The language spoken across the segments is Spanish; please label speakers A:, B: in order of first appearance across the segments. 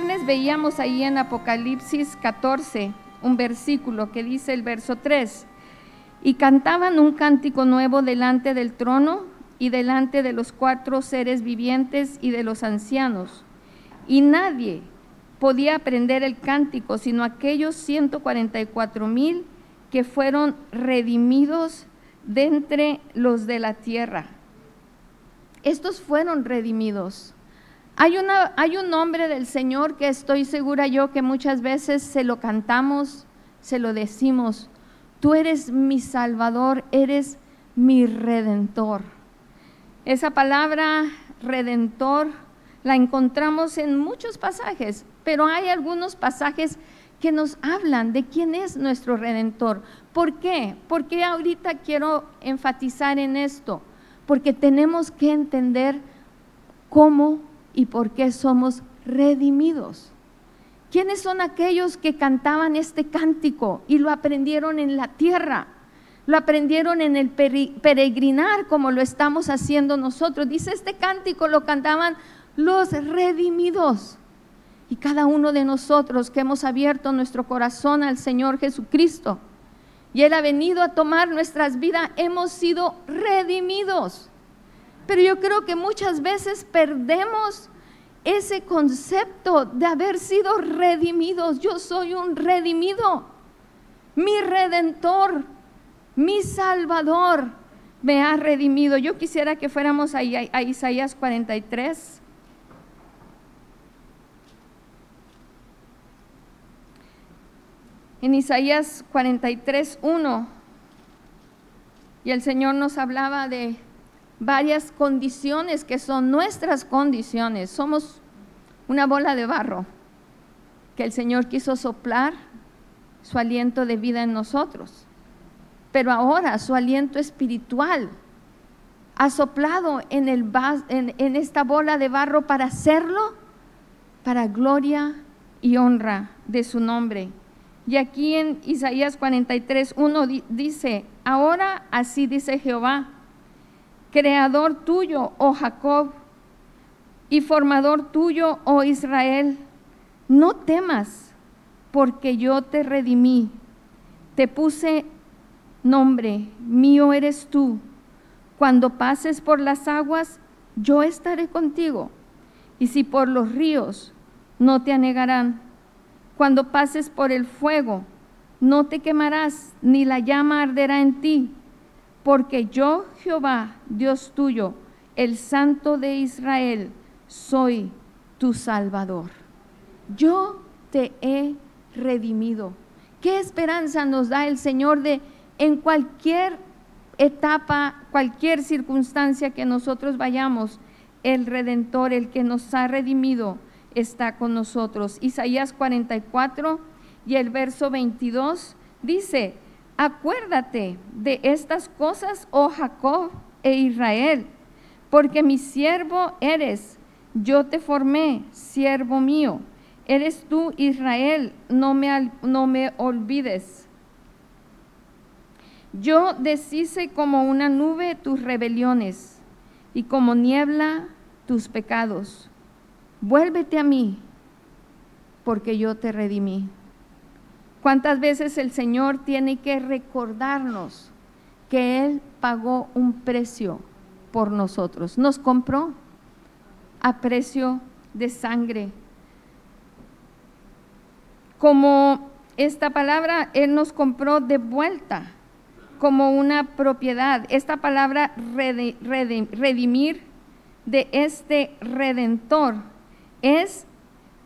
A: les veíamos ahí en Apocalipsis 14 un versículo que dice el verso 3, y cantaban un cántico nuevo delante del trono y delante de los cuatro seres vivientes y de los ancianos. Y nadie podía aprender el cántico sino aquellos 144 mil que fueron redimidos de entre los de la tierra. Estos fueron redimidos. Hay, una, hay un nombre del Señor que estoy segura yo que muchas veces se lo cantamos, se lo decimos. Tú eres mi Salvador, eres mi Redentor. Esa palabra Redentor la encontramos en muchos pasajes, pero hay algunos pasajes que nos hablan de quién es nuestro Redentor. ¿Por qué? Porque ahorita quiero enfatizar en esto, porque tenemos que entender cómo y por qué somos redimidos. ¿Quiénes son aquellos que cantaban este cántico y lo aprendieron en la tierra? Lo aprendieron en el peregrinar como lo estamos haciendo nosotros. Dice, este cántico lo cantaban los redimidos. Y cada uno de nosotros que hemos abierto nuestro corazón al Señor Jesucristo y Él ha venido a tomar nuestras vidas, hemos sido redimidos. Pero yo creo que muchas veces perdemos ese concepto de haber sido redimidos. Yo soy un redimido. Mi redentor, mi salvador me ha redimido. Yo quisiera que fuéramos a, Isaías 43. en Isaías 43, 1, y el Señor nos hablaba de varias condiciones que son nuestras condiciones. Somos una bola de barro que el Señor quiso soplar su aliento de vida en nosotros. Pero ahora su aliento espiritual ha soplado en, el, en, esta bola de barro para hacerlo para gloria y honra de su nombre. Y aquí en Isaías 43, 1 dice, ahora así dice Jehová, creador tuyo, oh Jacob, y formador tuyo, oh Israel, no temas, porque yo te redimí, te puse nombre, mío eres tú. Cuando pases por las aguas, yo estaré contigo, y si por los ríos, no te anegarán. Cuando pases por el fuego, no te quemarás, ni la llama arderá en ti, porque yo, Jehová, Dios tuyo, el Santo de Israel, soy tu Salvador. Yo te he redimido. ¿Qué esperanza nos da el Señor de en cualquier etapa, cualquier circunstancia que nosotros vayamos, el Redentor, el que nos ha redimido, está con nosotros. Isaías 44 y el verso 22 dice, acuérdate de estas cosas, oh Jacob e Israel, porque mi siervo eres, yo te formé, siervo mío. Eres tú, Israel, no me, no me olvides. Yo deshice como una nube tus rebeliones y como niebla tus pecados vuélvete a mí, porque yo te redimí. ¿Cuántas veces el Señor tiene que recordarnos que Él pagó un precio por nosotros? Nos compró a precio de sangre. Como esta palabra, Él nos compró de vuelta como una propiedad. Esta palabra redimir de este redentor es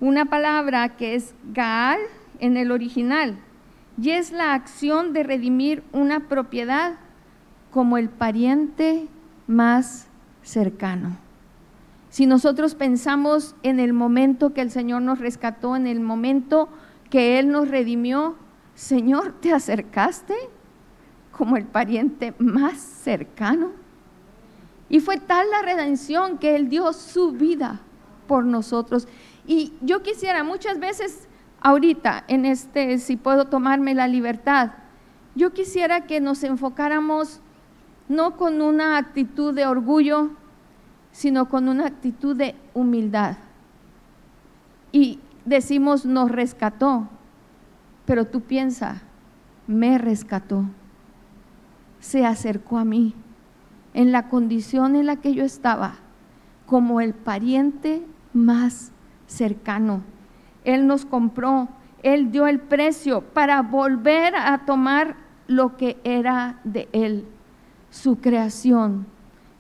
A: una palabra que es Gaal en el original y es la acción de redimir una propiedad como el pariente más cercano. Si nosotros pensamos en el momento que el Señor nos rescató, en el momento que Él nos redimió, Señor, ¿te acercaste como el pariente más cercano? Y fue tal la redención que Él dio su vida por nosotros. Y yo quisiera muchas veces, ahorita, en este, si puedo tomarme la libertad, yo quisiera que nos enfocáramos no con una actitud de orgullo, sino con una actitud de humildad. Y decimos nos rescató, pero tú piensa, me rescató, se acercó a mí en la condición en la que yo estaba, como el pariente más cercano. Él nos compró, Él dio el precio para volver a tomar lo que era de Él, su creación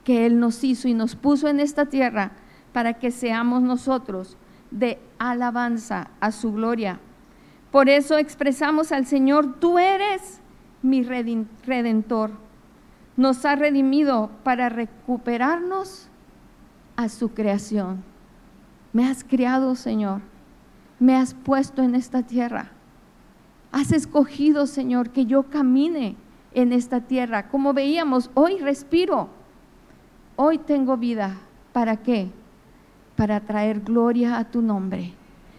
A: que Él nos hizo y nos puso en esta tierra para que seamos nosotros de alabanza a su gloria. Por eso expresamos al Señor, tú eres mi redentor. Nos ha redimido para recuperarnos a su creación. Me has criado, Señor. Me has puesto en esta tierra. Has escogido, Señor, que yo camine en esta tierra. Como veíamos, hoy respiro. Hoy tengo vida. ¿Para qué? para traer gloria a tu nombre.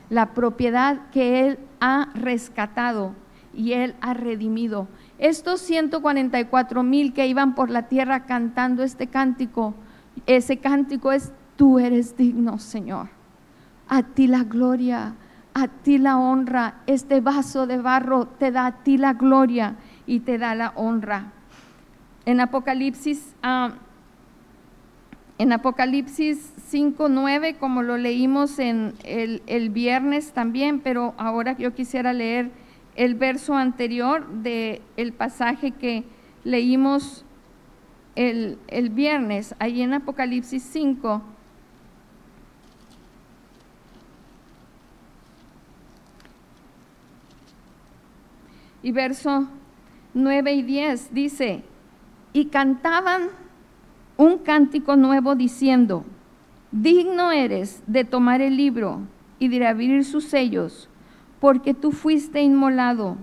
A: La propiedad que Él ha rescatado y Él ha redimido. Estos 144 mil que iban por la tierra cantando este cántico, ese cántico es, tú eres digno, Señor. A ti la gloria, a ti la honra. Este vaso de barro te da a ti la gloria y te da la honra. En Apocalipsis ah, en Apocalipsis 5, 9, como lo leímos en el, viernes también, pero ahora yo quisiera leer el verso anterior del el pasaje que leímos el, el viernes, ahí en Apocalipsis 5. Y verso 9 y 10 dice, y cantaban un cántico nuevo diciendo, digno eres de tomar el libro y de abrir sus sellos, porque tú fuiste inmolado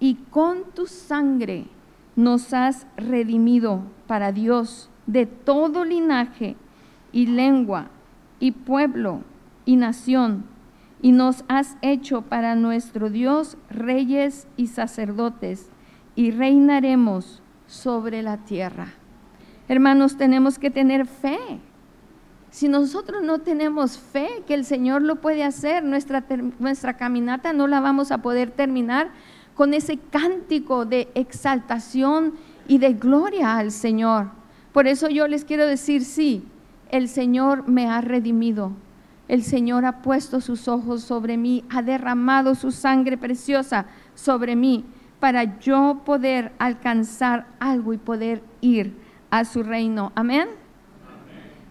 A: y con tu sangre nos has redimido para Dios de todo linaje y lengua y pueblo y nación, y nos has hecho para nuestro Dios reyes y sacerdotes, y reinaremos sobre la tierra. Hermanos, tenemos que tener fe. Si nosotros no tenemos fe que el Señor lo puede hacer, nuestra, nuestra caminata no la vamos a poder terminar con ese cántico de exaltación y de gloria al Señor. Por eso yo les quiero decir, sí, el Señor me ha redimido. El Señor ha puesto sus ojos sobre mí, ha derramado su sangre preciosa sobre mí para yo poder alcanzar algo y poder ir a su reino. Amén.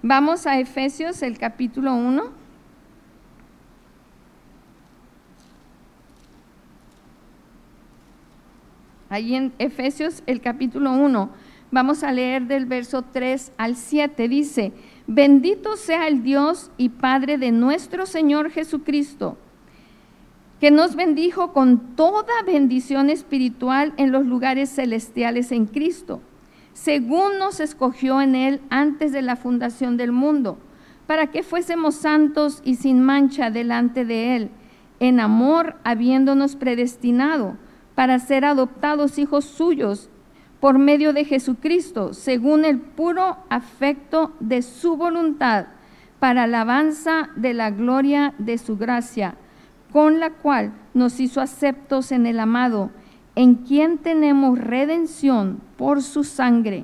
A: Vamos a Efesios, el capítulo 1. Ahí en Efesios, el capítulo 1, vamos a leer del verso 3 al 7. Dice, bendito sea el Dios y Padre de nuestro Señor Jesucristo, que nos bendijo con toda bendición espiritual en los lugares celestiales en Cristo según nos escogió en Él antes de la fundación del mundo, para que fuésemos santos y sin mancha delante de Él, en amor habiéndonos predestinado para ser adoptados hijos suyos por medio de Jesucristo, según el puro afecto de su voluntad, para alabanza de la gloria de su gracia, con la cual nos hizo aceptos en el amado en quien tenemos redención por su sangre,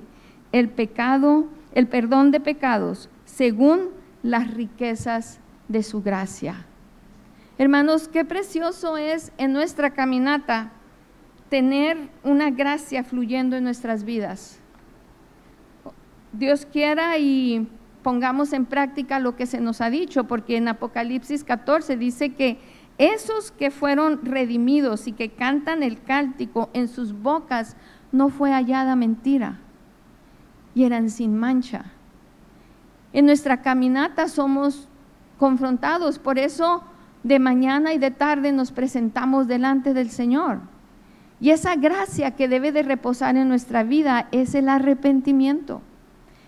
A: el pecado, el perdón de pecados, según las riquezas de su gracia. Hermanos, qué precioso es en nuestra caminata tener una gracia fluyendo en nuestras vidas. Dios quiera y pongamos en práctica lo que se nos ha dicho, porque en Apocalipsis 14 dice que esos que fueron redimidos y que cantan el cántico en sus bocas no fue hallada mentira y eran sin mancha. En nuestra caminata somos confrontados, por eso de mañana y de tarde nos presentamos delante del Señor. Y esa gracia que debe de reposar en nuestra vida es el arrepentimiento.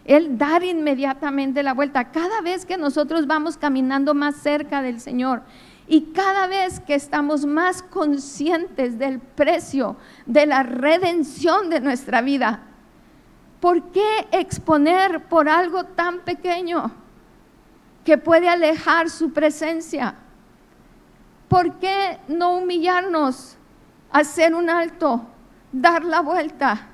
A: El dar inmediatamente la vuelta. Cada vez que nosotros vamos caminando más cerca del Señor y cada vez que estamos más conscientes del precio de la redención de nuestra vida, ¿por qué exponer por algo tan pequeño que puede alejar su presencia? ¿Por qué no humillarnos, hacer un alto, dar la vuelta,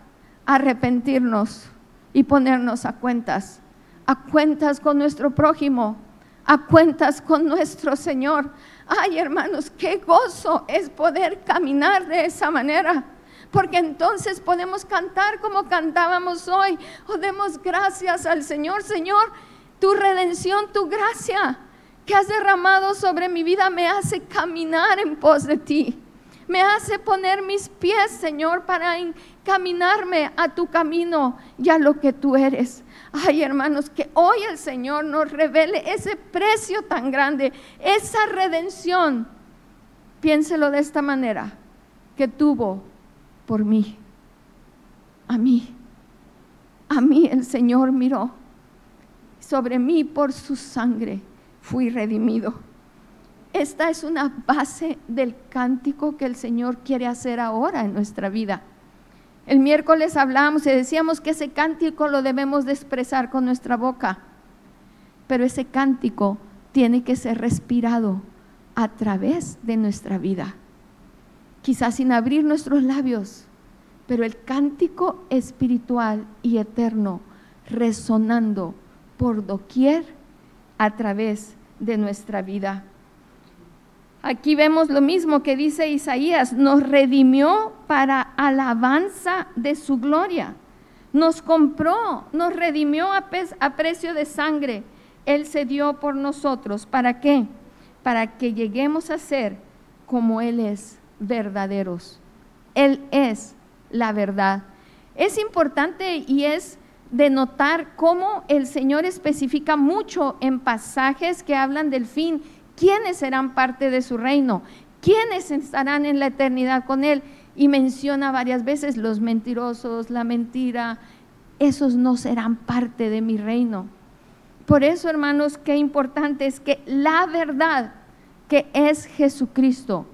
A: arrepentirnos y ponernos a cuentas? A cuentas con nuestro prójimo, a cuentas con nuestro Señor. Ay, hermanos, qué gozo es poder caminar de esa manera porque entonces podemos cantar como cantábamos hoy. O demos gracias al Señor, Señor, tu redención, tu gracia que has derramado sobre mi vida me hace caminar en pos de ti. Me hace poner mis pies, Señor, para encaminarme a tu camino y a lo que tú eres. Ay, hermanos, que hoy el Señor nos revele ese precio tan grande, esa redención. Piénselo de esta manera, que tuvo por mí. A mí. A mí el Señor miró. Sobre mí por su sangre fui redimido. Esta es una base del cántico que el Señor quiere hacer ahora en nuestra vida. El miércoles hablábamos y decíamos que ese cántico lo debemos de expresar con nuestra boca, pero ese cántico tiene que ser respirado a través de nuestra vida quizás sin abrir nuestros labios, pero el cántico espiritual y eterno resonando por doquier a través de nuestra vida. Aquí vemos lo mismo que dice Isaías, nos redimió para alabanza de su gloria, nos compró, nos redimió a, precio de sangre, Él se dio por nosotros. ¿Para qué? Para que lleguemos a ser como Él es verdaderos. Él es la verdad. Es importante y es de notar cómo el Señor especifica mucho en pasajes que hablan del fin, quiénes serán parte de su reino, quiénes estarán en la eternidad con Él. Y menciona varias veces los mentirosos, la mentira, esos no serán parte de mi reino. Por eso, hermanos, qué importante es que la verdad que es Jesucristo,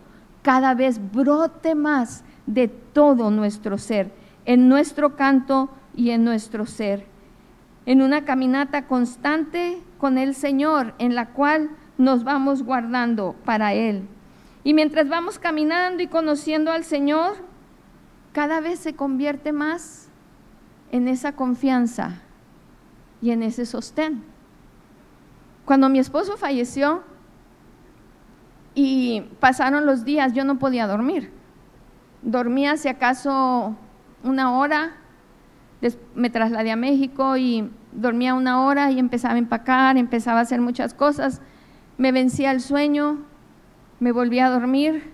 A: cada vez brote más de todo nuestro ser, en nuestro canto y en nuestro ser. En una caminata constante con el Señor, en la cual nos vamos guardando para Él. Y mientras vamos caminando y conociendo al Señor, cada vez se convierte más en esa confianza y en ese sostén. Cuando mi esposo falleció, y pasaron los días, yo no podía dormir. Dormía si acaso una hora, me trasladé a México y dormía una hora y empezaba a empacar, empezaba a hacer muchas cosas. Me vencía el sueño, me volvía a dormir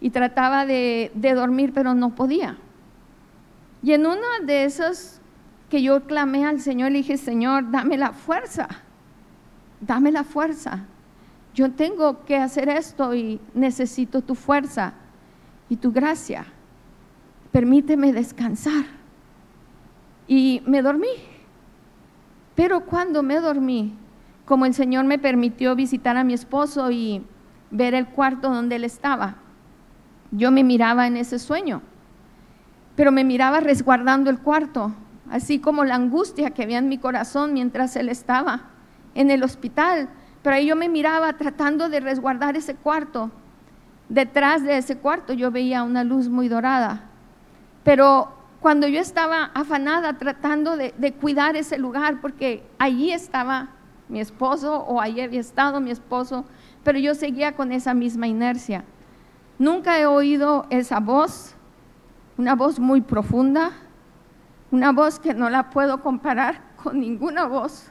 A: y trataba de, dormir, pero no podía. Y en uno de esos que yo clamé al Señor, le dije, Señor, dame la fuerza, dame la fuerza yo tengo que hacer esto y necesito tu fuerza y tu gracia. Permíteme descansar. Y me dormí. Pero cuando me dormí, como el Señor me permitió visitar a mi esposo y ver el cuarto donde él estaba, yo me miraba en ese sueño, pero me miraba resguardando el cuarto, así como la angustia que había en mi corazón mientras él estaba en el hospital pero ahí yo me miraba tratando de resguardar ese cuarto. Detrás de ese cuarto yo veía una luz muy dorada. Pero cuando yo estaba afanada tratando de, cuidar ese lugar, porque allí estaba mi esposo o allí había estado mi esposo, pero yo seguía con esa misma inercia. Nunca he oído esa voz, una voz muy profunda, una voz que no la puedo comparar con ninguna voz.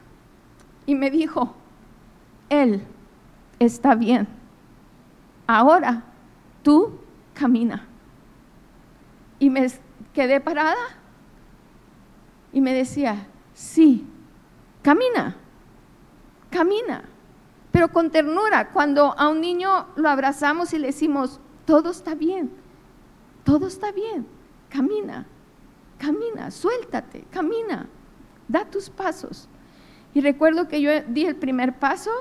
A: Y me dijo, él está bien. Ahora tú camina. Y me quedé parada y me decía, sí, camina, camina, pero con ternura. Cuando a un niño lo abrazamos y le decimos, todo está bien, todo está bien, camina, camina, suéltate, camina, da tus pasos. Y recuerdo que yo di el primer paso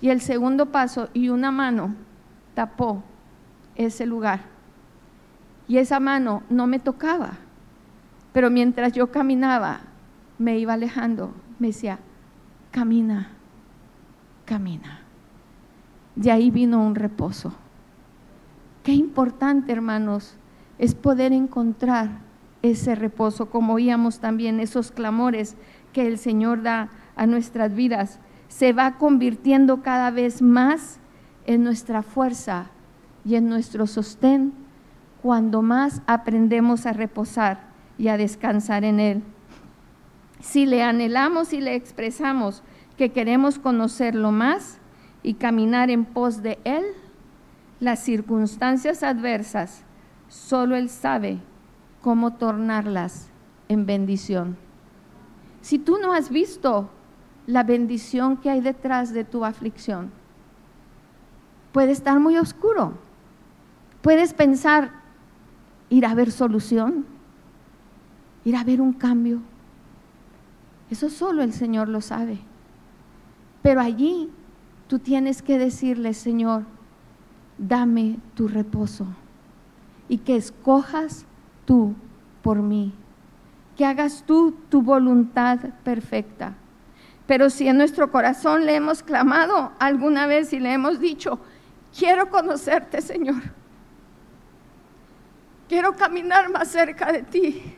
A: y el segundo paso, y una mano tapó ese lugar. Y esa mano no me tocaba. Pero mientras yo caminaba, me iba alejando. Me decía, camina, camina. de ahí vino un reposo. Qué importante, hermanos, es poder encontrar ese reposo, como oíamos también esos clamores que el Señor da a nuestras vidas. Se va convirtiendo cada vez más en nuestra fuerza y en nuestro sostén cuando más aprendemos a reposar y a descansar en Él. Si le anhelamos y le expresamos que queremos conocerlo más y caminar en pos de Él, las circunstancias adversas, solo Él sabe cómo tornarlas en bendición. Si tú no has visto la bendición que hay detrás de tu aflicción, puede estar muy oscuro. Puedes pensar, ir a ver solución, ir a ver un cambio. Eso solo el Señor lo sabe. Pero allí tú tienes que decirle, Señor, dame tu reposo y que escojas tú por mí, que hagas tú tu voluntad perfecta. Pero si en nuestro corazón le hemos clamado alguna vez y le hemos dicho, quiero conocerte, Señor, quiero caminar más cerca de ti,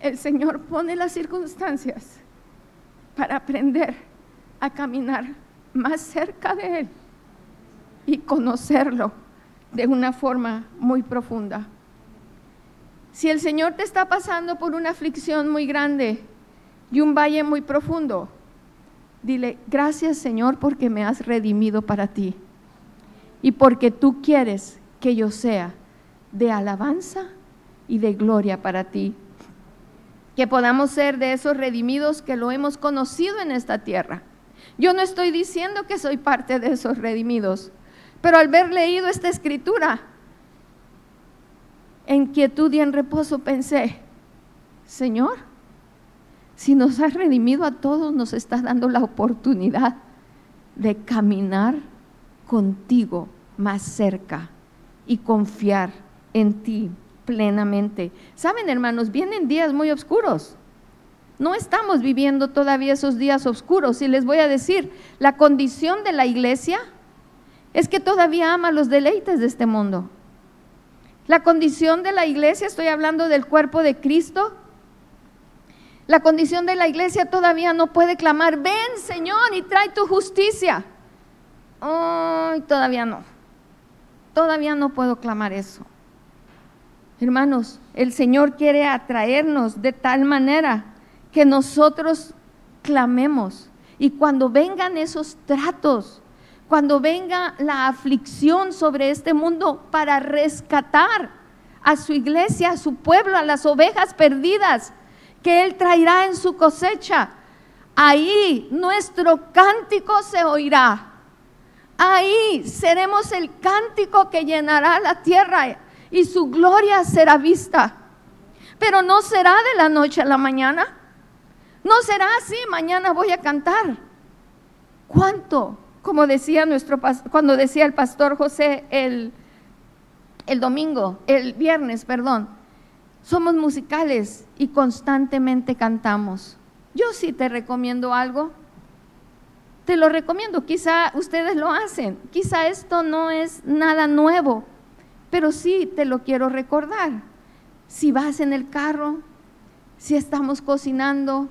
A: el Señor pone las circunstancias para aprender a caminar más cerca de Él y conocerlo de una forma muy profunda. Si el Señor te está pasando por una aflicción muy grande y un valle muy profundo, dile, gracias Señor porque me has redimido para ti y porque tú quieres que yo sea de alabanza y de gloria para ti que podamos ser de esos redimidos que lo hemos conocido en esta tierra. Yo no estoy diciendo que soy parte de esos redimidos, pero al haber leído esta escritura, en quietud y en reposo pensé, Señor, si nos has redimido a todos, nos estás dando la oportunidad de caminar contigo más cerca y confiar en ti plenamente. Saben, hermanos, vienen días muy oscuros. No estamos viviendo todavía esos días oscuros. Y les voy a decir, la condición de la iglesia es que todavía ama los deleites de este mundo. La condición de la iglesia, estoy hablando del cuerpo de Cristo, la condición de la iglesia todavía no puede clamar, ven Señor y trae tu justicia. Todavía no. Todavía no puedo clamar eso. Hermanos, el Señor quiere atraernos de tal manera que nosotros clamemos. Y cuando vengan esos tratos, cuando venga la aflicción sobre este mundo para rescatar a su iglesia, a su pueblo, a las ovejas perdidas que Él traerá en su cosecha, ahí nuestro cántico se oirá. Ahí seremos el cántico que llenará la tierra y su gloria será vista. Pero no será de la noche a la mañana. No será así, mañana voy a cantar. ¿Cuánto? Como decía nuestro cuando decía el pastor José el, el domingo, el viernes, perdón. Somos musicales y constantemente cantamos. Yo sí te recomiendo algo. Te lo recomiendo, quizá ustedes lo hacen, quizá esto no es nada nuevo, pero sí te lo quiero recordar. Si vas en el carro, si estamos cocinando,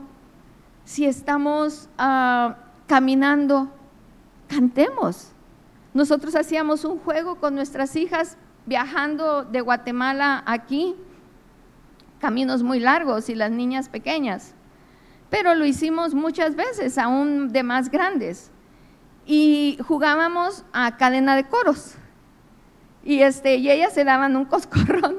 A: si estamos ah, caminando, cantemos. Nosotros hacíamos un juego con nuestras hijas viajando de Guatemala aquí, caminos muy largos y las niñas pequeñas, pero lo hicimos muchas veces, aún de más grandes, y jugábamos a cadena de coros y, este, y ellas se daban un coscorrón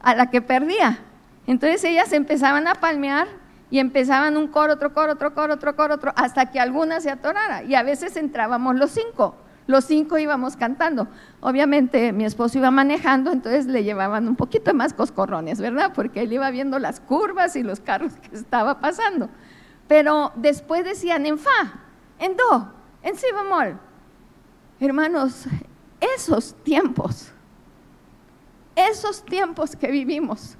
A: a la que perdía. Entonces ellas empezaban a palmear y empezaban un coro, otro coro, otro coro, otro coro, otro, hasta que alguna se atorara. Y a veces entrábamos los cinco, los cinco íbamos cantando. Obviamente mi esposo iba manejando, entonces le llevaban un poquito más coscorrones, ¿verdad? Porque él iba viendo las curvas y los carros que estaba pasando. Pero después decían en fa, en do, en si bemol. Hermanos, esos tiempos, esos tiempos que vivimos,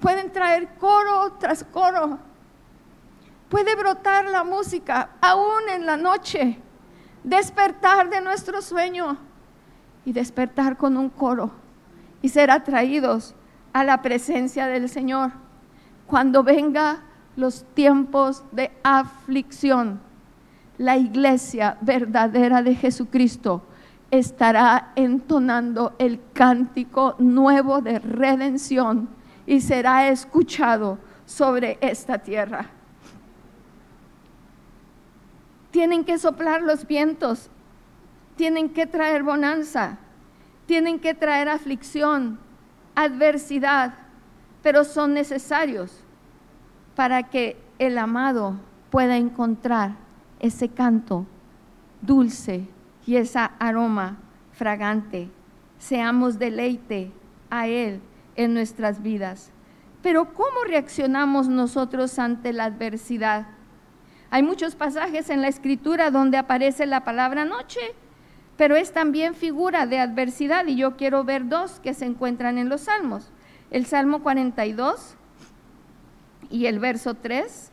A: pueden traer coro tras coro, puede brotar la música aún en la noche despertar de nuestro sueño y despertar con un coro y ser atraídos a la presencia del Señor. Cuando venga los tiempos de aflicción, la iglesia verdadera de Jesucristo estará entonando el cántico nuevo de redención y será escuchado sobre esta tierra. Tienen que soplar los vientos, tienen que traer bonanza, tienen que traer aflicción, adversidad, pero son necesarios para que el amado pueda encontrar ese canto dulce y esa aroma fragante. Seamos deleite a Él en nuestras vidas. Pero ¿cómo reaccionamos nosotros ante la adversidad? Hay muchos pasajes en la escritura donde aparece la palabra noche, pero es también figura de adversidad y yo quiero ver dos que se encuentran en los salmos. El Salmo 42 y el verso 3.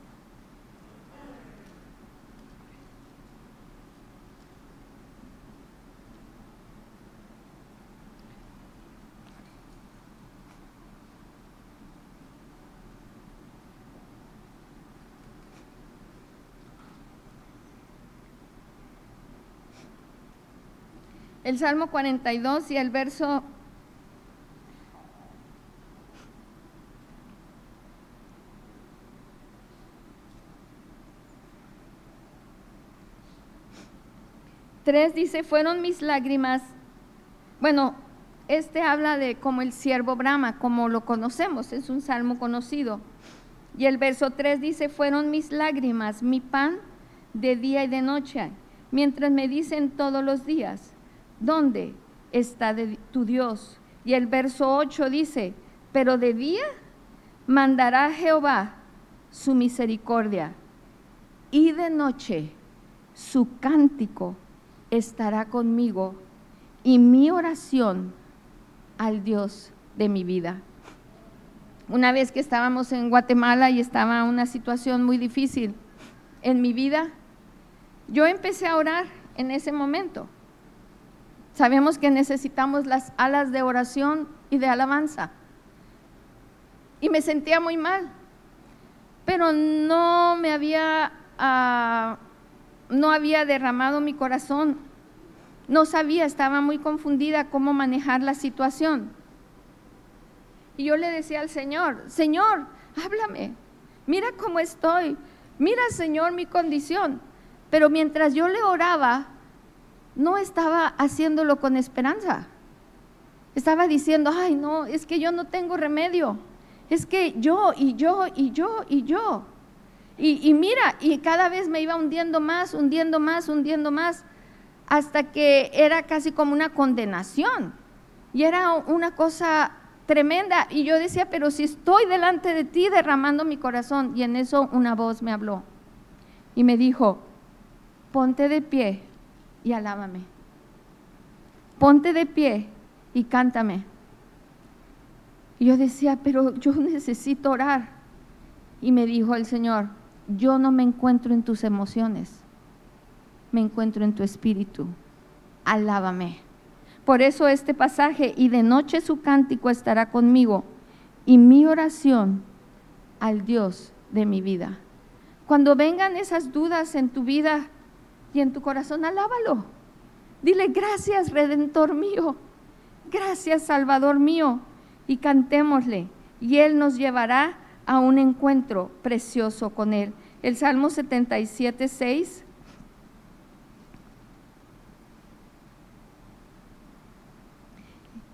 A: El Salmo 42 y el verso Tres dice, fueron mis lágrimas. Bueno, este habla de como el siervo Brahma, como lo conocemos, es un salmo conocido. Y el verso 3 dice, fueron mis lágrimas, mi pan de día y de noche, mientras me dicen todos los días, ¿dónde está tu Dios? Y el verso 8 dice, pero de día mandará Jehová su misericordia y de noche su cántico estará conmigo y mi oración al Dios de mi vida. Una vez que estábamos en Guatemala y estaba una situación muy difícil en mi vida, yo empecé a orar en ese momento. Sabemos que necesitamos las alas de oración y de alabanza. Y me sentía muy mal, pero no me había ah, no había derramado mi corazón. No sabía, estaba muy confundida cómo manejar la situación. Y yo le decía al Señor, Señor, háblame, mira cómo estoy, mira Señor mi condición. Pero mientras yo le oraba, no estaba haciéndolo con esperanza. Estaba diciendo, ay no, es que yo no tengo remedio. Es que yo y yo y yo y yo. Y, mira, y cada vez me iba hundiendo más, hundiendo más, hundiendo más, hasta que era casi como una condenación. Y era una cosa tremenda. Y yo decía, pero si estoy delante de ti derramando mi corazón. Y en eso una voz me habló y me dijo, ponte de pie y alábame. Ponte de pie y cántame. Y yo decía, pero yo necesito orar. Y me dijo el Señor, yo no me encuentro en tus emociones, me encuentro en tu espíritu. Alábame. Por eso este pasaje, y de noche su cántico estará conmigo, y mi oración al Dios de mi vida. Cuando vengan esas dudas en tu vida y en tu corazón, alábalo. Dile gracias, Redentor mío. Gracias, Salvador mío. Y cantémosle. Y Él nos llevará a un encuentro precioso con Él. El Salmo 77, 6.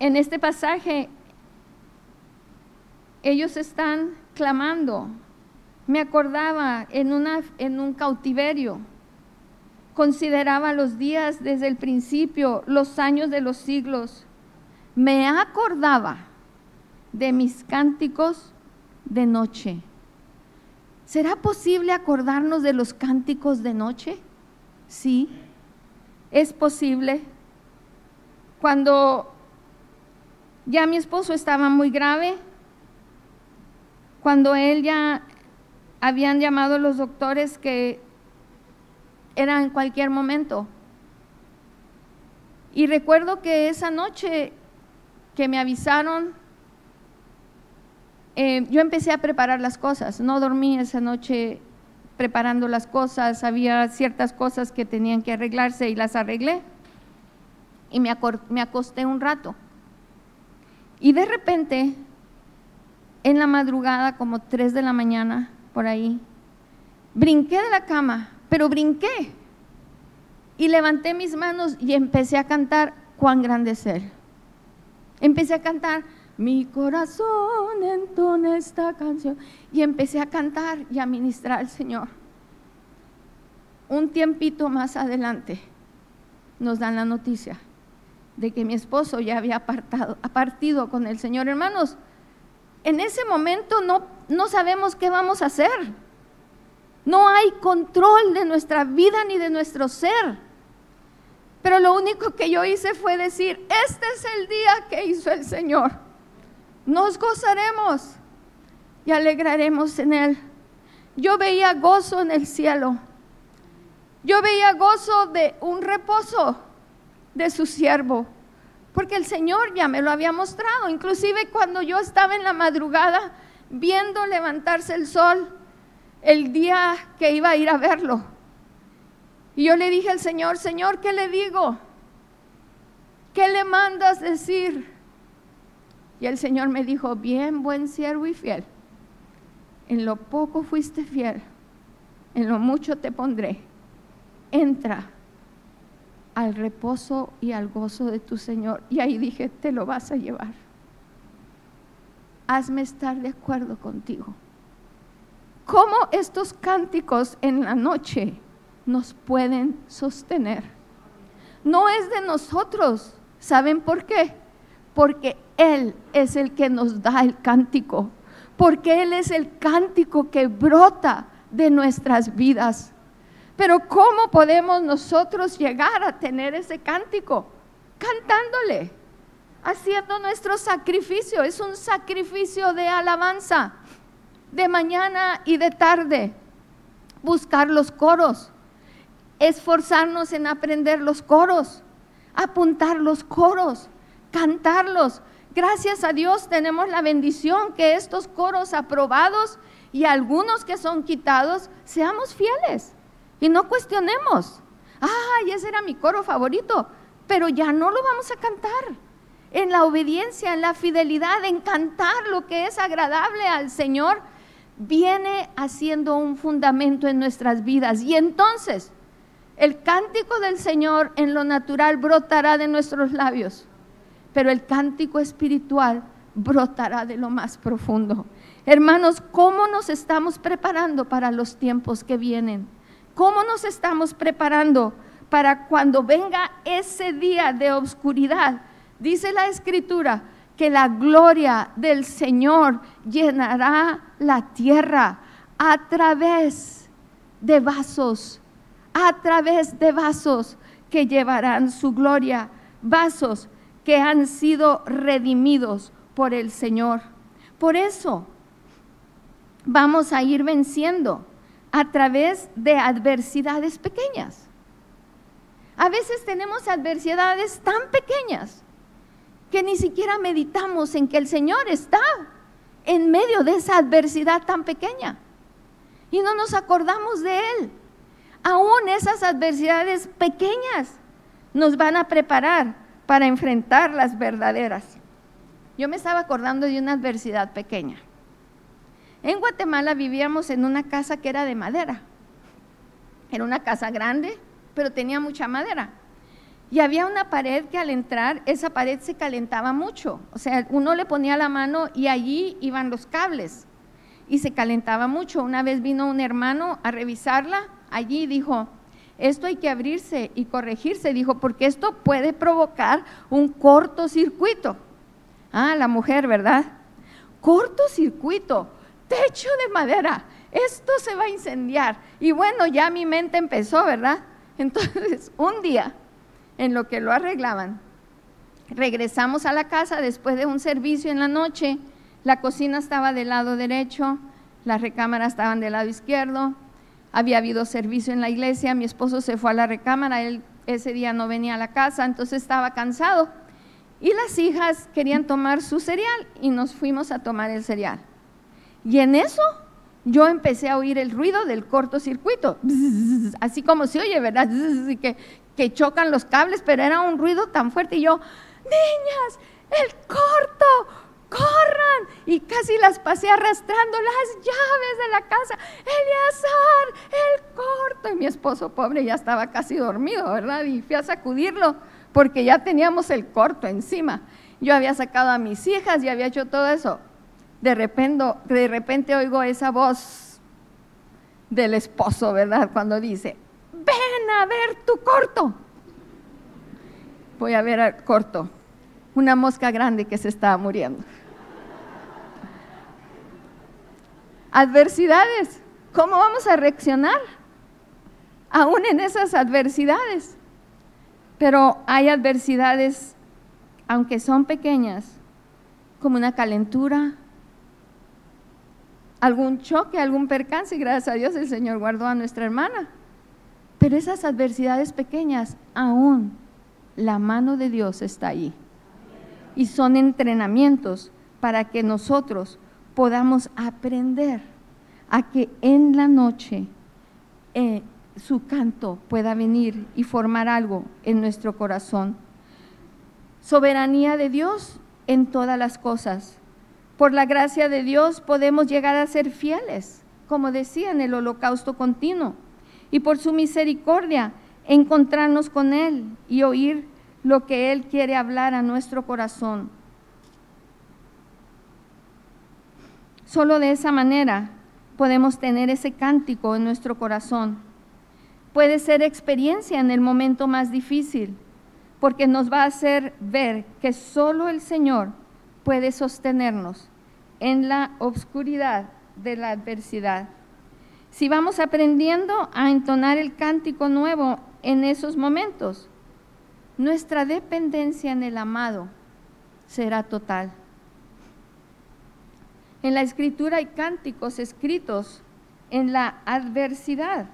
A: En este pasaje, ellos están clamando. Me acordaba en, en un cautiverio. Consideraba los días desde el principio, los años de los siglos. Me acordaba de mis cánticos de noche. ¿Será posible acordarnos de los cánticos de noche? Sí, es posible. Cuando ya mi esposo estaba muy grave, cuando él ya habían llamado los doctores que era en cualquier momento Y recuerdo que esa noche que me avisaron, eh, yo empecé a preparar las cosas. No dormí esa noche preparando las cosas, había ciertas cosas que tenían que arreglarse y las arreglé. Y me, me acosté un rato. Y de repente, en la madrugada, como 3 de la mañana, por ahí, brinqué de la cama, pero brinqué. Y levanté mis manos y empecé a cantar cuán grande es Él. Empecé a cantar, mi corazón entona esta canción. Y empecé a cantar y a ministrar al Señor. Un tiempito más adelante nos dan la noticia de que mi esposo ya había apartado, partido con el Señor. Hermanos, en ese momento no, no sabemos qué vamos a hacer. No hay control de nuestra vida ni de nuestro ser. Pero lo único que yo hice fue decir, este es el día que hizo el Señor. Nos gozaremos y alegraremos en Él. Yo veía gozo en el cielo. Yo veía gozo de un reposo de su siervo, porque el Señor ya me lo había mostrado. Inclusive cuando yo estaba en la madrugada viendo levantarse el sol, el día que iba a ir a verlo. Y yo le dije al Señor, Señor, ¿qué le digo? ¿Qué le mandas decir? Y el Señor me dijo, bien, buen siervo y fiel. En lo poco fuiste fiel, en lo mucho te pondré. Entra al reposo y al gozo de tu Señor. Y ahí dije, te lo vas a llevar. Hazme estar de acuerdo contigo. ¿Cómo estos cánticos en la noche nos pueden sostener? No es de nosotros. ¿Saben por qué? Porque Él es el que nos da el cántico. Porque Él es el cántico que brota de nuestras vidas. Pero ¿cómo podemos nosotros llegar a tener ese cántico? Cantándole, haciendo nuestro sacrificio. Es un sacrificio de alabanza, de mañana y de tarde. Buscar los coros, esforzarnos en aprender los coros, apuntar los coros, cantarlos. Gracias a Dios tenemos la bendición que estos coros aprobados y algunos que son quitados, seamos fieles y no cuestionemos. Ay, ese era mi coro favorito, pero ya no lo vamos a cantar. En la obediencia, en la fidelidad, en cantar lo que es agradable al Señor, viene haciendo un fundamento en nuestras vidas. Y entonces, el cántico del Señor en lo natural brotará de nuestros labios, pero el cántico espiritual brotará de lo más profundo. Hermanos, ¿cómo nos estamos preparando para los tiempos que vienen? ¿Cómo nos estamos preparando para cuando venga ese día de oscuridad? Dice la escritura que la gloria del Señor llenará la tierra a través de vasos, a través de vasos que llevarán su gloria, vasos que han sido redimidos por el Señor. Por eso vamos a ir venciendo a través de adversidades pequeñas. A veces tenemos adversidades tan pequeñas que ni siquiera meditamos en que el Señor está en medio de esa adversidad tan pequeña y no nos acordamos de Él. Aún esas adversidades pequeñas nos van a preparar para enfrentar las verdaderas. Yo me estaba acordando de una adversidad pequeña. En Guatemala vivíamos en una casa que era de madera. Era una casa grande, pero tenía mucha madera. Y había una pared que al entrar, esa pared se calentaba mucho. O sea, uno le ponía la mano y allí iban los cables. Y se calentaba mucho. Una vez vino un hermano a revisarla allí dijo, esto hay que abrirse y corregirse. Dijo, porque esto puede provocar un cortocircuito. Ah, la mujer, ¿verdad? Cortocircuito techo de madera, esto se va a incendiar. Y bueno, ya mi mente empezó, ¿verdad? Entonces, un día, en lo que lo arreglaban, regresamos a la casa después de un servicio en la noche, la cocina estaba del lado derecho, las recámaras estaban del lado izquierdo, había habido servicio en la iglesia, mi esposo se fue a la recámara, él ese día no venía a la casa, entonces estaba cansado. Y las hijas querían tomar su cereal y nos fuimos a tomar el cereal. Y en eso yo empecé a oír el ruido del cortocircuito, así como se oye, ¿verdad? Que, que chocan los cables, pero era un ruido tan fuerte y yo, niñas, el corto, corran. Y casi las pasé arrastrando las llaves de la casa. Eleazar, el corto. Y mi esposo pobre ya estaba casi dormido, ¿verdad? Y fui a sacudirlo porque ya teníamos el corto encima. Yo había sacado a mis hijas y había hecho todo eso. De repente, de repente oigo esa voz del esposo, ¿verdad? Cuando dice, ven a ver tu corto. Voy a ver al corto, una mosca grande que se estaba muriendo. adversidades. ¿Cómo vamos a reaccionar? Aún en esas adversidades. Pero hay adversidades, aunque son pequeñas, como una calentura, algún choque, algún percance, y gracias a Dios el Señor guardó a nuestra hermana. Pero esas adversidades pequeñas, aún la mano de Dios está ahí. Y son entrenamientos para que nosotros podamos aprender a que en la noche eh, su canto pueda venir y formar algo en nuestro corazón. Soberanía de Dios en todas las cosas. Por la gracia de Dios podemos llegar a ser fieles, como decía en el holocausto continuo, y por su misericordia encontrarnos con Él y oír lo que Él quiere hablar a nuestro corazón. Solo de esa manera podemos tener ese cántico en nuestro corazón. Puede ser experiencia en el momento más difícil, porque nos va a hacer ver que solo el Señor puede sostenernos en la obscuridad de la adversidad. Si vamos aprendiendo a entonar el cántico nuevo en esos momentos, nuestra dependencia en el amado será total. En la escritura hay cánticos escritos en la adversidad.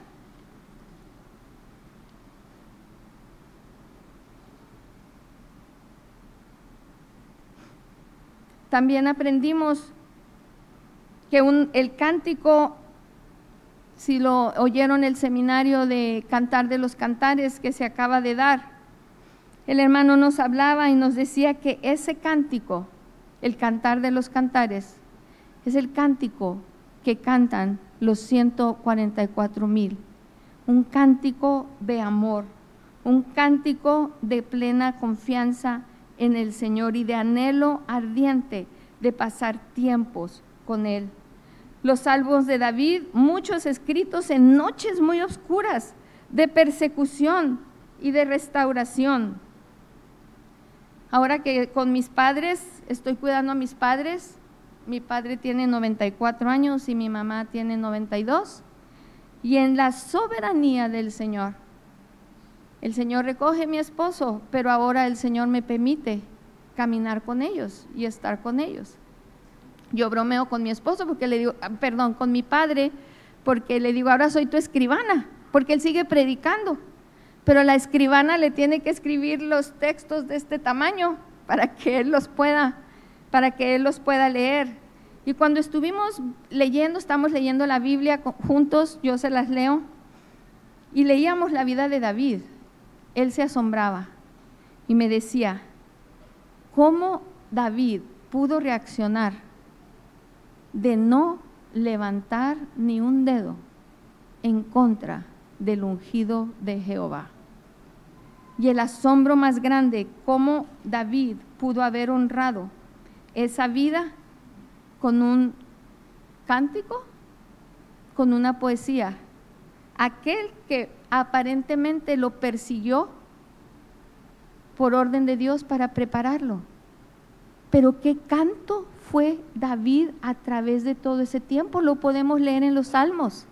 A: También aprendimos que el cántico, si lo oyeron el seminario de Cantar de los Cantares que se acaba de dar, el hermano nos hablaba y nos decía que ese cántico, el Cantar de los Cantares, es el cántico que cantan los 144 mil. Un cántico de amor, un cántico de plena confianza en el Señor y de anhelo ardiente de pasar tiempos con Él. Los salvos de David, muchos escritos en noches muy oscuras de persecución y de restauración. Ahora que con mis padres, estoy cuidando a mis padres, mi padre tiene 94 años y mi mamá tiene 92. Y en la soberanía del Señor, el Señor recoge a mi esposo, pero ahora el Señor me permite caminar con ellos y estar con ellos. Yo bromeo con mi esposo porque le digo, ah, perdón, con mi padre, porque le digo, ahora soy tu escribana, porque él sigue predicando. Pero la escribana le tiene que escribir los textos de este tamaño para que él los pueda para que él los pueda leer. Y cuando estuvimos leyendo, estamos leyendo la Biblia juntos, yo se las leo, y leíamos la vida de David, él se asombraba y me decía, ¿cómo David pudo reaccionar de no levantar ni un dedo en contra del ungido de Jehová? Y el asombro más grande, cómo David pudo haber honrado esa vida con un cántico, con una poesía. Aquel que aparentemente lo persiguió por orden de Dios para prepararlo. Pero qué canto fue David a través de todo ese tiempo, lo podemos leer en los salmos.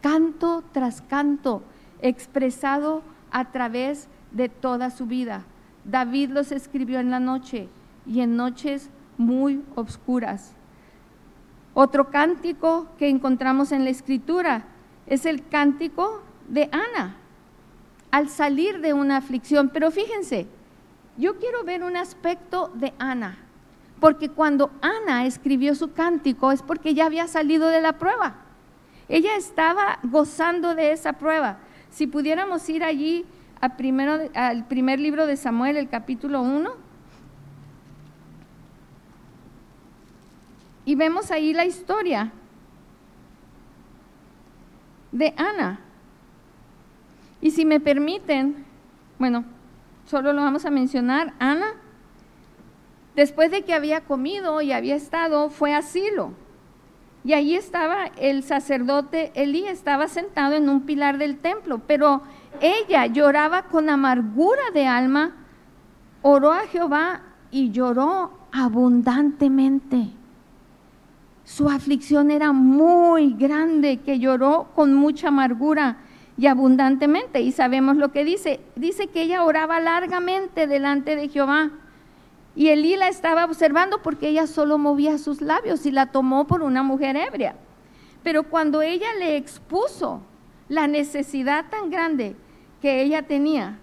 A: Canto tras canto, expresado a través de toda su vida. David los escribió en la noche, y en noches muy oscuras. Otro cántico que encontramos en la escritura es el cántico de Ana. al salir de una aflicción. Pero fíjense, yo quiero ver un aspecto de Ana, porque cuando Ana escribió su cántico es porque ya había salido de la prueba. Ella estaba gozando de esa prueba. Si pudiéramos ir allí al primer libro de Samuel, el capítulo 1, y vemos ahí la historia de Ana. Y si me permiten, bueno, solo lo vamos a mencionar, Ana, después de que había comido y había estado, fue a asilo. Y allí estaba el sacerdote Elí, estaba sentado en un pilar del templo, pero ella lloraba con amargura de alma, oró a Jehová y lloró abundantemente. Su aflicción era muy grande, que lloró con mucha amargura y abundantemente. Y sabemos lo que dice. Dice que ella oraba largamente delante de Jehová. Y Elí la estaba observando porque ella solo movía sus labios y la tomó por una mujer ebria. Pero cuando ella le expuso la necesidad tan grande que ella tenía,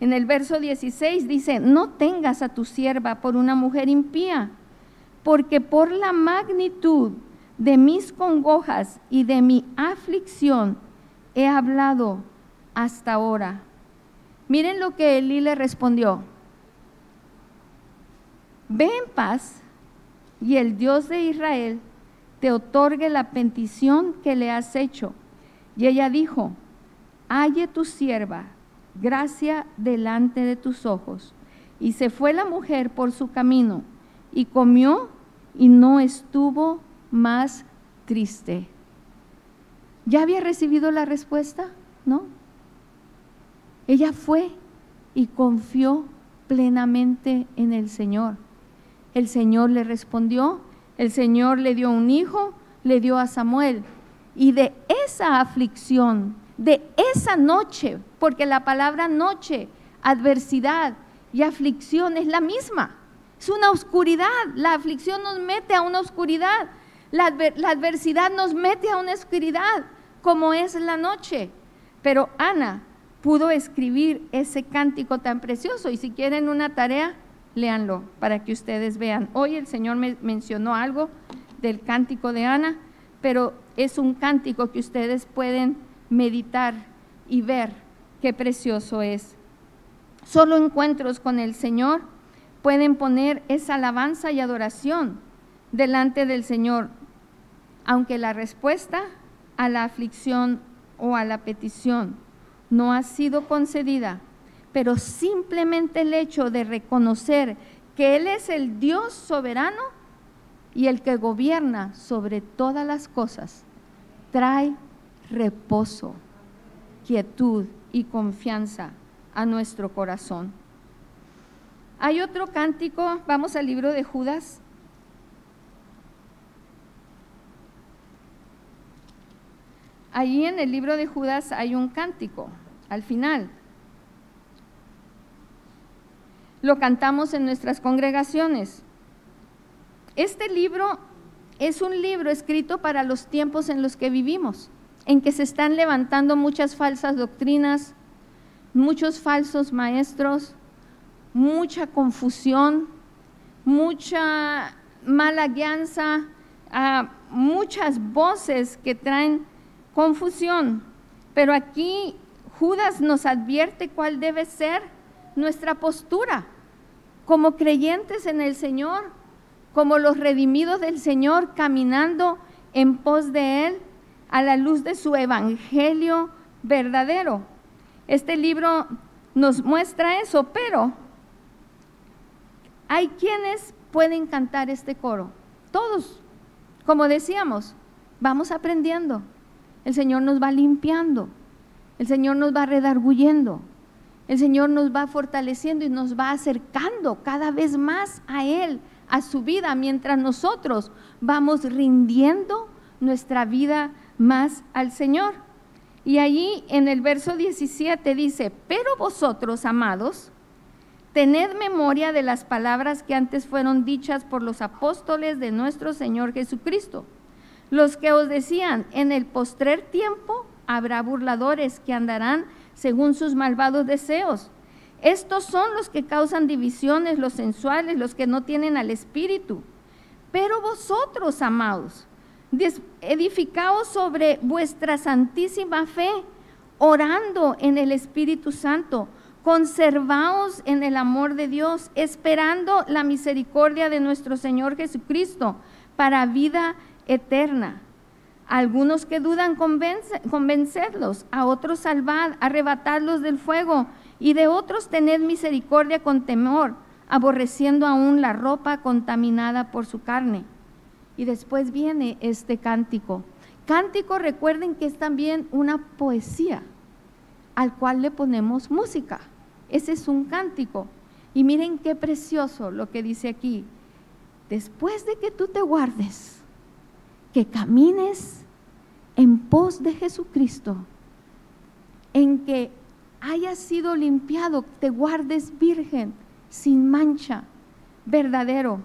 A: en el verso 16 dice, no tengas a tu sierva por una mujer impía, porque por la magnitud de mis congojas y de mi aflicción he hablado hasta ahora. Miren lo que Elí le respondió. Ve en paz y el Dios de Israel te otorgue la petición que le has hecho. Y ella dijo, halle tu sierva gracia delante de tus ojos. Y se fue la mujer por su camino y comió y no estuvo más triste. ¿Ya había recibido la respuesta? ¿No? Ella fue y confió plenamente en el Señor. El Señor le respondió, el Señor le dio un hijo, le dio a Samuel. Y de esa aflicción, de esa noche, porque la palabra noche, adversidad y aflicción es la misma. Es una oscuridad. La aflicción nos mete a una oscuridad. La, adversidad nos mete a una oscuridad, como es la noche. Pero Ana pudo escribir ese cántico tan precioso. Y si quieren una tarea, léanlo para que ustedes vean. Hoy el Señor me mencionó algo del cántico de Ana, pero es un cántico que ustedes pueden meditar y ver qué precioso es. Solo encuentros con el Señor pueden poner esa alabanza y adoración delante del Señor, aunque la respuesta a la aflicción o a la petición no ha sido concedida pero simplemente el hecho de reconocer que Él es el Dios soberano y el que gobierna sobre todas las cosas, trae reposo, quietud y confianza a nuestro corazón. Hay otro cántico, vamos al libro de Judas. Allí en el libro de Judas hay un cántico, al final. Lo cantamos en nuestras congregaciones. Este libro es un libro escrito para los tiempos en los que vivimos, en que se están levantando muchas falsas doctrinas, muchos falsos maestros, mucha confusión, mucha mala guianza, muchas voces que traen confusión. Pero aquí Judas nos advierte cuál debe ser nuestra postura como creyentes en el Señor, como los redimidos del Señor, caminando en pos de Él a la luz de su evangelio verdadero. Este libro nos muestra eso, pero hay quienes pueden cantar este coro. Todos, como decíamos, vamos aprendiendo. El Señor nos va limpiando. El Señor nos va redarguyendo. El Señor nos va fortaleciendo y nos va acercando cada vez más a Él, a su vida, mientras nosotros vamos rindiendo nuestra vida más al Señor. Y allí en el verso 17 dice, pero vosotros, amados, tened memoria de las palabras que antes fueron dichas por los apóstoles de nuestro Señor Jesucristo, los que os decían, en el postrer tiempo habrá burladores que andarán según sus malvados deseos. Estos son los que causan divisiones, los sensuales, los que no tienen al Espíritu. Pero vosotros, amados, edificaos sobre vuestra santísima fe, orando en el Espíritu Santo. Conservaos en el amor de Dios, esperando la misericordia de nuestro Señor Jesucristo para vida eterna. Algunos que dudan, convencedlos, a otros salvad, arrebatadlos del fuego, y de otros tened misericordia con temor, aborreciendo aún la ropa contaminada por su carne. Y después viene este cántico. Cántico, recuerden que es también una poesía al cual le ponemos música. Ese es un cántico. Y miren qué precioso lo que dice aquí. Después de que tú te guardes, que camines en pos de Jesucristo, en que hayas sido limpiado, te guardes virgen, sin mancha, verdadero.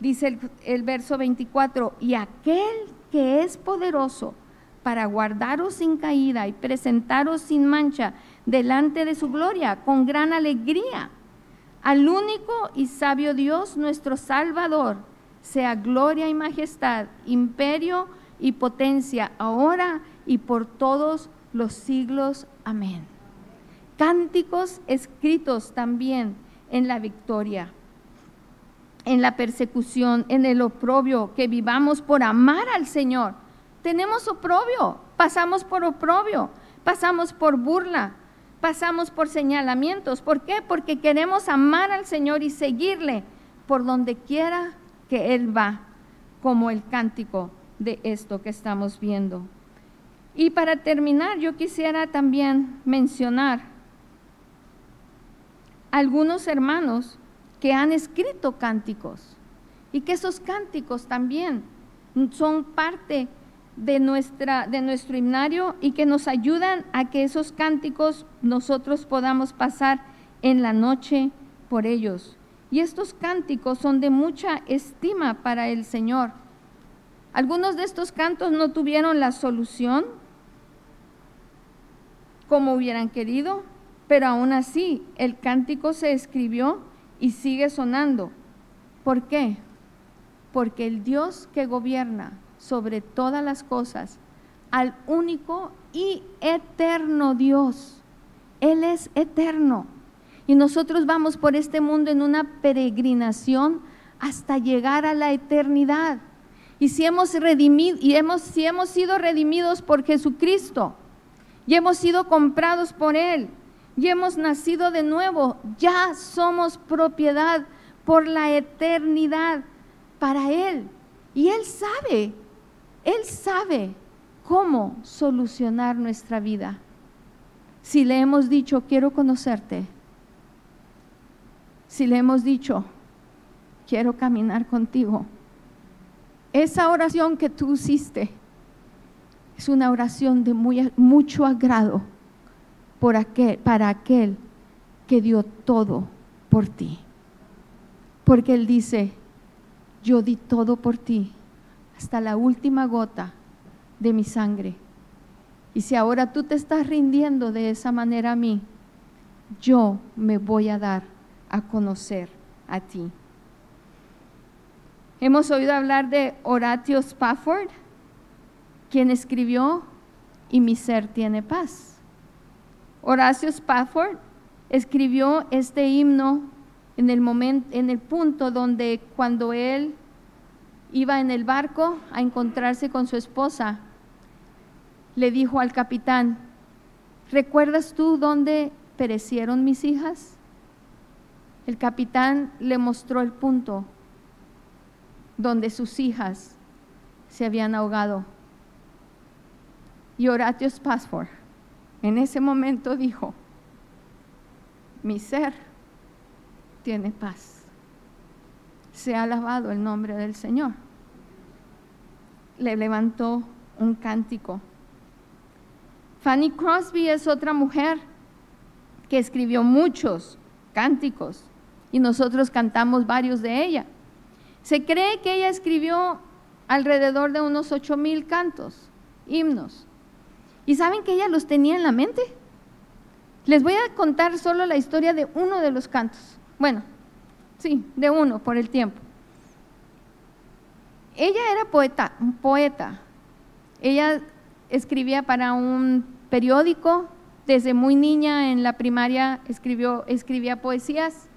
A: Dice el, el, verso 24, y aquel que es poderoso para guardaros sin caída y presentaros sin mancha delante de su gloria con gran alegría, al único y sabio Dios, nuestro Salvador, sea gloria y majestad, imperio y potencia, ahora y por todos los siglos. Amén. Cánticos escritos también en la victoria, en la persecución, en el oprobio, que vivamos por amar al Señor. Tenemos oprobio, pasamos por oprobio, pasamos por burla, pasamos por señalamientos. ¿Por qué? Porque queremos amar al Señor y seguirle por donde quiera que Él va, como el cántico de esto que estamos viendo. Y para terminar, yo quisiera también mencionar algunos hermanos que han escrito cánticos y que esos cánticos también son parte de, nuestra, de nuestro himnario y que nos ayudan a que esos cánticos nosotros podamos pasar en la noche por ellos. Y estos cánticos son de mucha estima para el Señor. Algunos de estos cantos no tuvieron la solución como hubieran querido, pero aún así el cántico se escribió y sigue sonando. ¿Por qué? Porque el Dios que gobierna sobre todas las cosas, al único y eterno Dios, Él es eterno. Y nosotros vamos por este mundo en una peregrinación hasta llegar a la eternidad. Y si hemos redimido y hemos si hemos sido redimidos por Jesucristo y hemos sido comprados por él y hemos nacido de nuevo, ya somos propiedad por la eternidad para él. Y él sabe, él sabe cómo solucionar nuestra vida. Si le hemos dicho, quiero conocerte, si le hemos dicho, quiero caminar contigo, esa oración que tú hiciste es una oración de muy, mucho agrado para aquel que dio todo por ti. Porque Él dice, yo di todo por ti, hasta la última gota de mi sangre. Y si ahora tú te estás rindiendo de esa manera a mí, yo me voy a dar a conocer a ti. Hemos oído hablar de Horatio Spafford, quien escribió Y mi ser tiene paz. Horacio Spafford escribió este himno en el momento, en el punto donde cuando él iba en el barco a encontrarse con su esposa, le dijo al capitán, ¿recuerdas tú dónde perecieron mis hijas? El capitán le mostró el punto donde sus hijas se habían ahogado. Y Horatio Spafford en ese momento dijo, mi ser tiene paz. Se ha alabado el nombre del Señor. Le levantó un cántico. Fanny Crosby es otra mujer que escribió muchos cánticos y nosotros cantamos varios de ella. Se cree que ella escribió alrededor de unos ocho mil cantos, himnos. ¿Y saben que ella los tenía en la mente? Les voy a contar solo la historia de uno de los cantos. Bueno, sí, de uno por el tiempo. Ella era poeta, poeta. Ella escribía para un periódico, desde muy niña en la primaria escribió, escribía poesías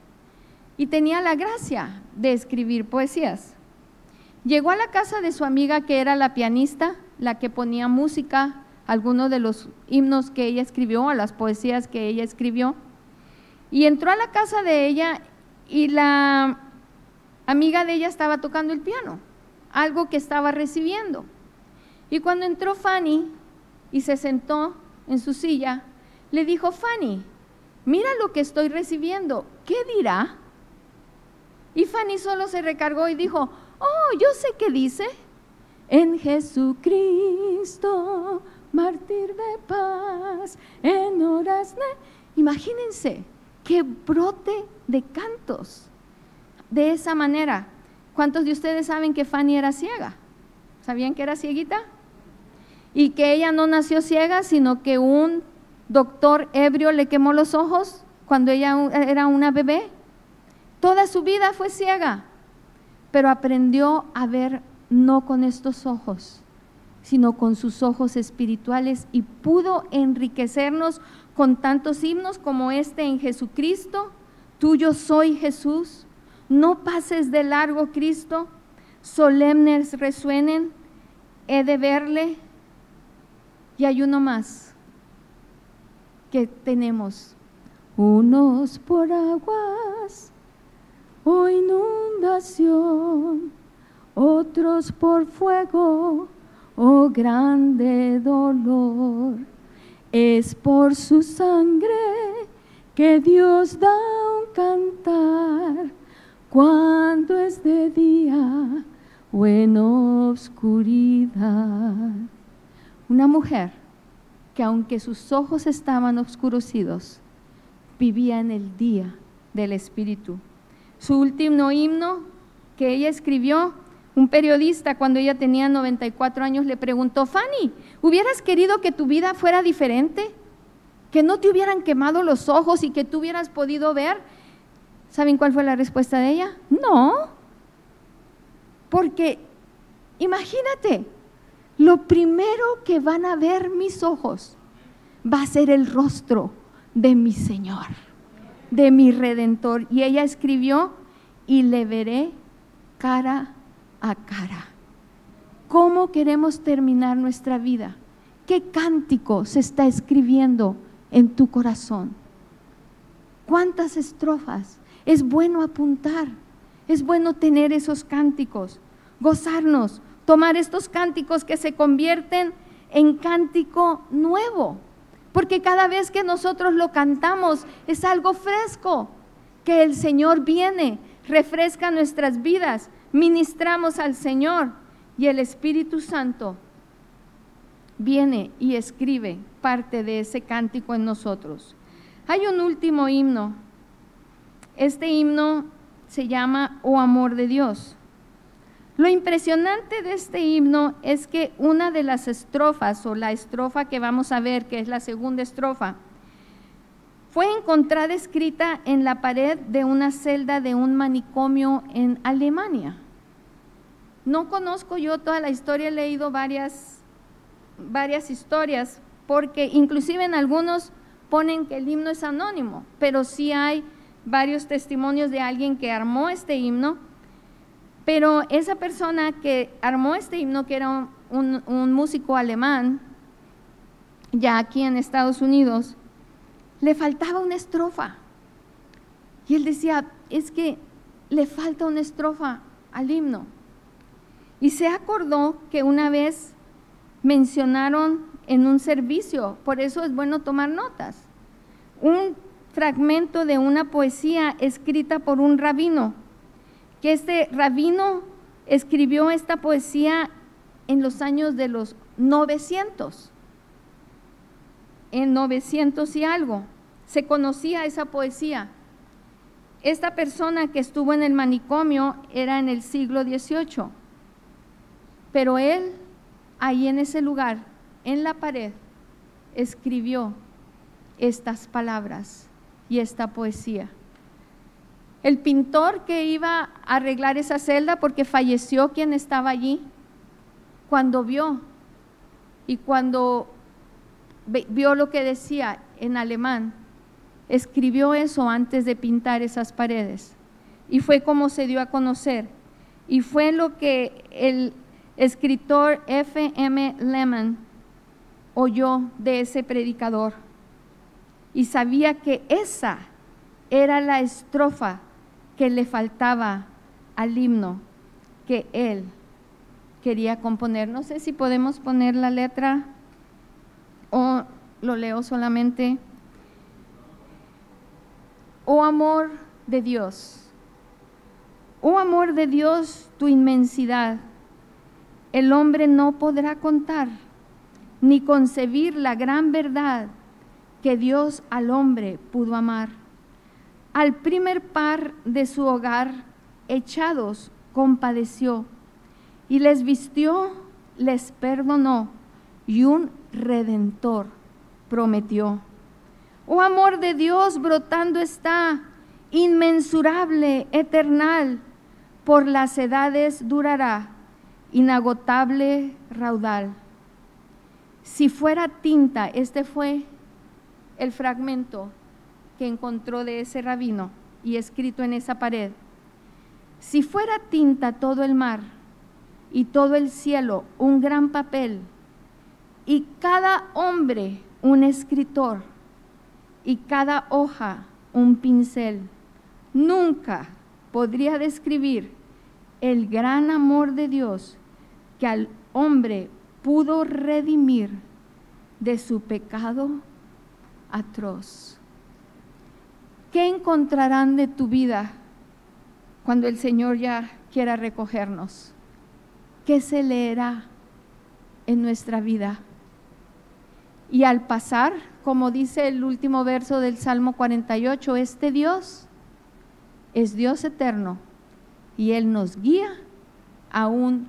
A: y tenía la gracia de escribir poesías. Llegó a la casa de su amiga que era la pianista, la que ponía música, algunos de los himnos que ella escribió, a las poesías que ella escribió, y entró a la casa de ella y la amiga de ella estaba tocando el piano, algo que estaba recibiendo. Y cuando entró Fanny y se sentó en su silla, le dijo, Fanny, mira lo que estoy recibiendo, ¿qué dirá? Y Fanny solo se recargó y dijo, oh, yo sé qué dice. En Jesucristo, mártir de paz, en horas de... Imagínense que brote de cantos de esa manera. ¿Cuántos de ustedes saben que Fanny era ciega? ¿Sabían que era cieguita? Y que ella no nació ciega, sino que un doctor ebrio le quemó los ojos cuando ella era una bebé. Toda su vida fue ciega, pero aprendió a ver no con estos ojos, sino con sus ojos espirituales y pudo enriquecernos con tantos himnos como este en Jesucristo, tuyo soy Jesús, no pases de largo Cristo, solemnes resuenen, he de verle. Y hay uno más que tenemos, unos por aguas o inundación, otros por fuego o grande dolor. Es por su sangre que Dios da un cantar cuando es de día o en oscuridad. Una mujer que aunque sus ojos estaban oscurecidos, vivía en el día del Espíritu. Su último himno que ella escribió, un periodista cuando ella tenía 94 años le preguntó, Fanny, ¿hubieras querido que tu vida fuera diferente? ¿Que no te hubieran quemado los ojos y que tú hubieras podido ver? ¿Saben cuál fue la respuesta de ella? No, porque imagínate, lo primero que van a ver mis ojos va a ser el rostro de mi Señor, de mi Redentor. Y ella escribió, y le veré cara a cara. ¿Cómo queremos terminar nuestra vida? ¿Qué cántico se está escribiendo en tu corazón? ¿Cuántas estrofas? Es bueno apuntar, es bueno tener esos cánticos, gozarnos, tomar estos cánticos que se convierten en cántico nuevo, porque cada vez que nosotros lo cantamos es algo fresco, que el Señor viene, refresca nuestras vidas, ministramos al Señor y el Espíritu Santo viene y escribe parte de ese cántico en nosotros. Hay un último himno. Este himno se llama Oh Amor de Dios. Lo impresionante de este himno es que una de las estrofas o la estrofa que vamos a ver, que es la segunda estrofa, fue encontrada escrita en la pared de una celda de un manicomio en Alemania. No conozco yo toda la historia, he leído varias, varias historias, porque inclusive en algunos ponen que el himno es anónimo, pero sí hay varios testimonios de alguien que armó este himno pero esa persona que armó este himno, que era un, músico alemán, ya aquí en Estados Unidos, le faltaba una estrofa. Y él decía, es que le falta una estrofa al himno. Y se acordó que una vez mencionaron en un servicio, por eso es bueno tomar notas, un fragmento de una poesía escrita por un rabino que este rabino escribió esta poesía en los años de los 900, en 900 y algo. Se conocía esa poesía. Esta persona que estuvo en el manicomio era en el siglo XVIII, pero él, ahí en ese lugar, en la pared, escribió estas palabras y esta poesía. El pintor que iba a arreglar esa celda porque falleció quien estaba allí, cuando vio y cuando vio lo que decía en alemán, escribió eso antes de pintar esas paredes. Y fue como se dio a conocer. Y fue lo que el escritor F. M. Lehman oyó de ese predicador. Y sabía que esa era la estrofa que le faltaba al himno que él quería componer. No sé si podemos poner la letra o lo leo solamente. Oh amor de Dios, oh amor de Dios, tu inmensidad, el hombre no podrá contar ni concebir la gran verdad que Dios al hombre pudo amar. Al primer par de su hogar echados compadeció y les vistió, les perdonó y un redentor prometió. Oh amor de Dios brotando está, inmensurable, eternal, por las edades durará, inagotable raudal. Si fuera tinta, este fue el fragmento que encontró de ese rabino y escrito en esa pared. Si fuera tinta todo el mar y todo el cielo un gran papel y cada hombre un escritor, y cada hoja un pincel. Nunca podría describir el gran amor de Dios que al hombre pudo redimir de su pecado atroz. ¿Qué encontrarán de tu vida cuando el Señor ya quiera recogernos? ¿Qué se leerá en nuestra vida? Y al pasar, como dice el último verso del Salmo 48, este Dios es Dios eterno y Él nos guía aún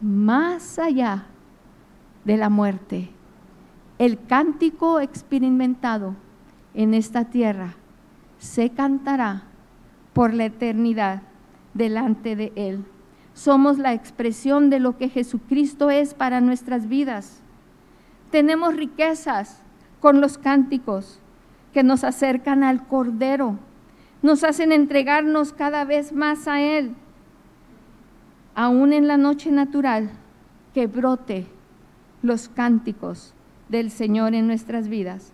A: más allá de la muerte. El cántico experimentado en esta tierra se cantará por la eternidad delante de Él. Somos la expresión de lo que Jesucristo es para nuestras vidas. Tenemos riquezas con los cánticos que nos acercan al Cordero, nos hacen entregarnos cada vez más a Él. Aún en la noche natural, que brote los cánticos del Señor en nuestras vidas.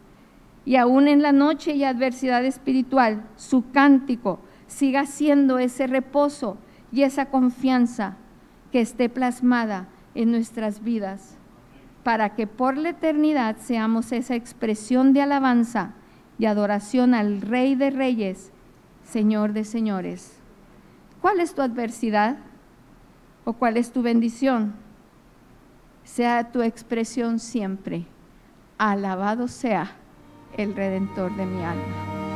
A: Y aún en la noche y adversidad espiritual, su cántico siga siendo ese reposo y esa confianza que esté plasmada en nuestras vidas para que por la eternidad seamos esa expresión de alabanza y adoración al Rey de Reyes, Señor de Señores. ¿Cuál es tu adversidad o cuál es tu bendición? Sea tu expresión siempre. Alabado sea el Redentor de mi alma.